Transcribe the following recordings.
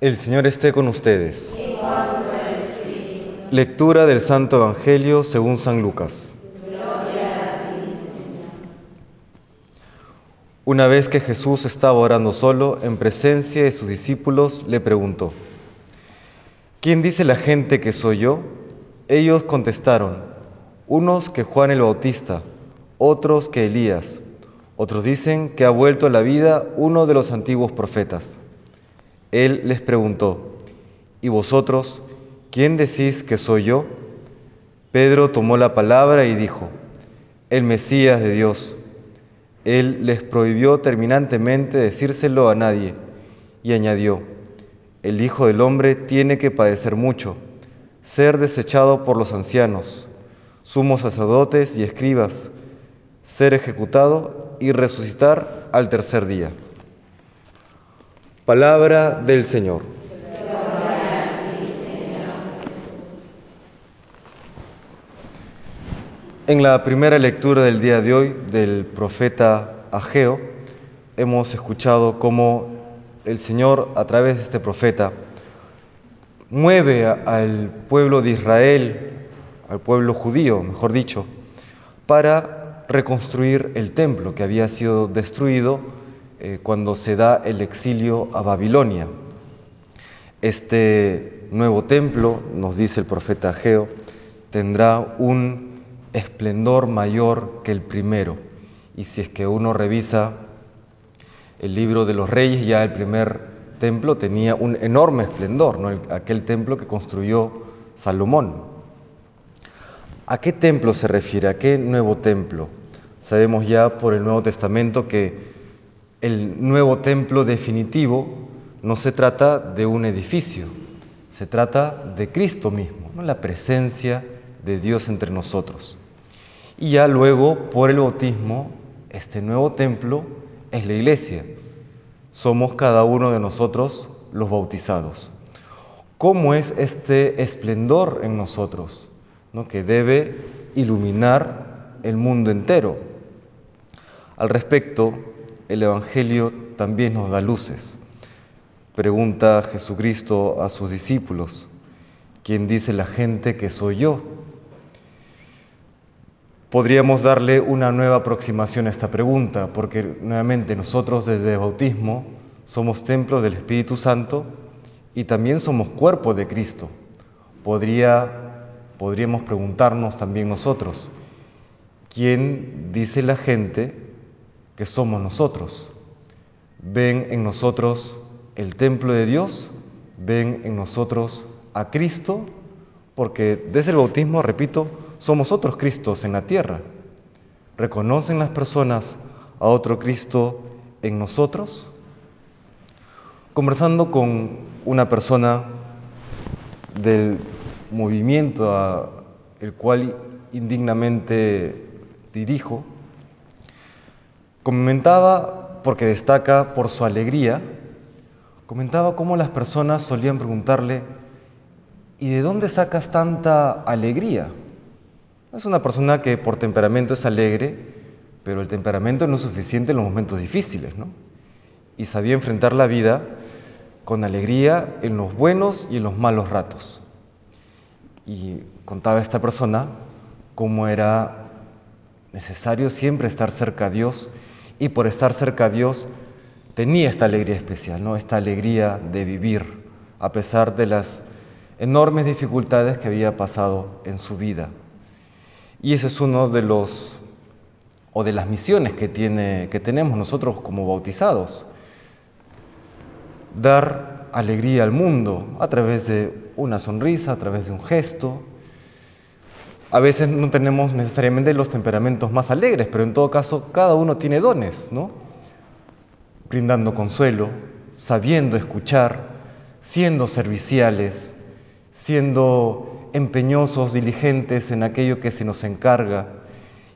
El Señor esté con ustedes. Lectura del Santo Evangelio según San Lucas. Una vez que Jesús estaba orando solo, en presencia de sus discípulos, le preguntó, ¿quién dice la gente que soy yo? Ellos contestaron, unos que Juan el Bautista, otros que Elías, otros dicen que ha vuelto a la vida uno de los antiguos profetas. Él les preguntó, ¿y vosotros quién decís que soy yo? Pedro tomó la palabra y dijo, el Mesías de Dios. Él les prohibió terminantemente decírselo a nadie y añadió, el Hijo del Hombre tiene que padecer mucho, ser desechado por los ancianos, sumos sacerdotes y escribas, ser ejecutado y resucitar al tercer día. Palabra del Señor. En la primera lectura del día de hoy del profeta Ageo, hemos escuchado cómo el Señor, a través de este profeta, mueve al pueblo de Israel, al pueblo judío, mejor dicho, para reconstruir el templo que había sido destruido eh, cuando se da el exilio a Babilonia. Este nuevo templo, nos dice el profeta Ageo, tendrá un esplendor mayor que el primero. Y si es que uno revisa el libro de los reyes, ya el primer templo tenía un enorme esplendor, aquel templo que construyó Salomón. ¿A qué templo se refiere? ¿A qué nuevo templo? Sabemos ya por el Nuevo Testamento que el nuevo templo definitivo no se trata de un edificio, se trata de Cristo mismo, ¿no? la presencia de Dios entre nosotros. Y ya luego, por el bautismo, este nuevo templo es la iglesia. Somos cada uno de nosotros los bautizados. ¿Cómo es este esplendor en nosotros? ¿no? Que debe iluminar el mundo entero. Al respecto, el Evangelio también nos da luces. Pregunta Jesucristo a sus discípulos, ¿quién dice la gente que soy yo? podríamos darle una nueva aproximación a esta pregunta, porque nuevamente nosotros desde el bautismo somos templo del Espíritu Santo y también somos cuerpo de Cristo. Podría, podríamos preguntarnos también nosotros, ¿quién dice la gente que somos nosotros? ¿Ven en nosotros el templo de Dios? ¿Ven en nosotros a Cristo? Porque desde el bautismo, repito, somos otros Cristos en la tierra. ¿Reconocen las personas a otro Cristo en nosotros? Conversando con una persona del movimiento al el cual indignamente dirijo, comentaba, porque destaca por su alegría, comentaba cómo las personas solían preguntarle, ¿y de dónde sacas tanta alegría? Es una persona que por temperamento es alegre, pero el temperamento no es suficiente en los momentos difíciles, ¿no? Y sabía enfrentar la vida con alegría en los buenos y en los malos ratos. Y contaba esta persona cómo era necesario siempre estar cerca a Dios y por estar cerca a Dios tenía esta alegría especial, ¿no? Esta alegría de vivir a pesar de las enormes dificultades que había pasado en su vida. Y ese es uno de los o de las misiones que, tiene, que tenemos nosotros como bautizados. Dar alegría al mundo a través de una sonrisa, a través de un gesto. A veces no tenemos necesariamente los temperamentos más alegres, pero en todo caso cada uno tiene dones, ¿no? Brindando consuelo, sabiendo escuchar, siendo serviciales, siendo empeñosos, diligentes en aquello que se nos encarga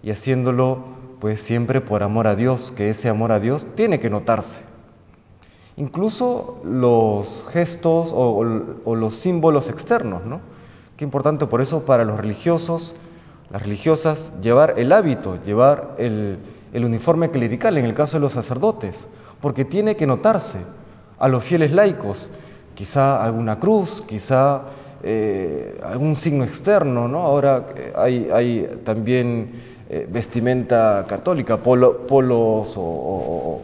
y haciéndolo pues siempre por amor a Dios, que ese amor a Dios tiene que notarse. Incluso los gestos o, los símbolos externos, ¿no? Qué importante por eso para los religiosos, las religiosas, llevar el hábito, llevar el, uniforme clerical en el caso de los sacerdotes, porque tiene que notarse a los fieles laicos, quizá alguna cruz, quizá eh, algún signo externo, ¿no? Ahora eh, hay, hay también eh, vestimenta católica, polos o,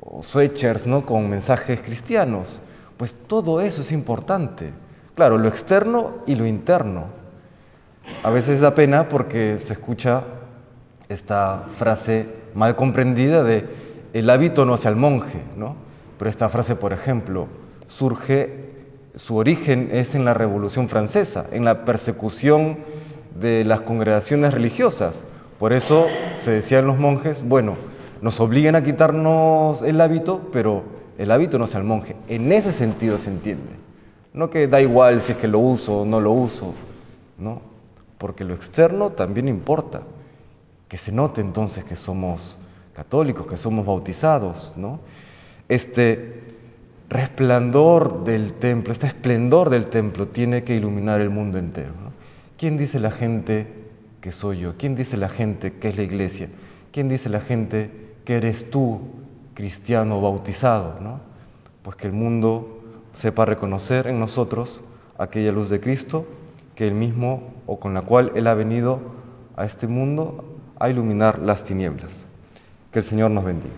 o, sweatshirts, ¿no? Con mensajes cristianos. Pues todo eso es importante. Claro, lo externo y lo interno. A veces da pena porque se escucha esta frase mal comprendida de el hábito no hace al monje, ¿no? Pero esta frase, por ejemplo, surge su origen es en la Revolución Francesa, en la persecución de las congregaciones religiosas. Por eso se decían los monjes, bueno, nos obligan a quitarnos el hábito, pero el hábito no es al monje. En ese sentido se entiende. No que da igual si es que lo uso o no lo uso, ¿no? Porque lo externo también importa. Que se note entonces que somos católicos, que somos bautizados, ¿no? Este, resplandor del templo, este esplendor del templo tiene que iluminar el mundo entero. ¿Quién dice la gente que soy yo? ¿Quién dice la gente que es la iglesia? ¿Quién dice la gente que eres tú, cristiano bautizado? ¿no? Pues que el mundo sepa reconocer en nosotros aquella luz de Cristo que él mismo o con la cual él ha venido a este mundo a iluminar las tinieblas. Que el Señor nos bendiga.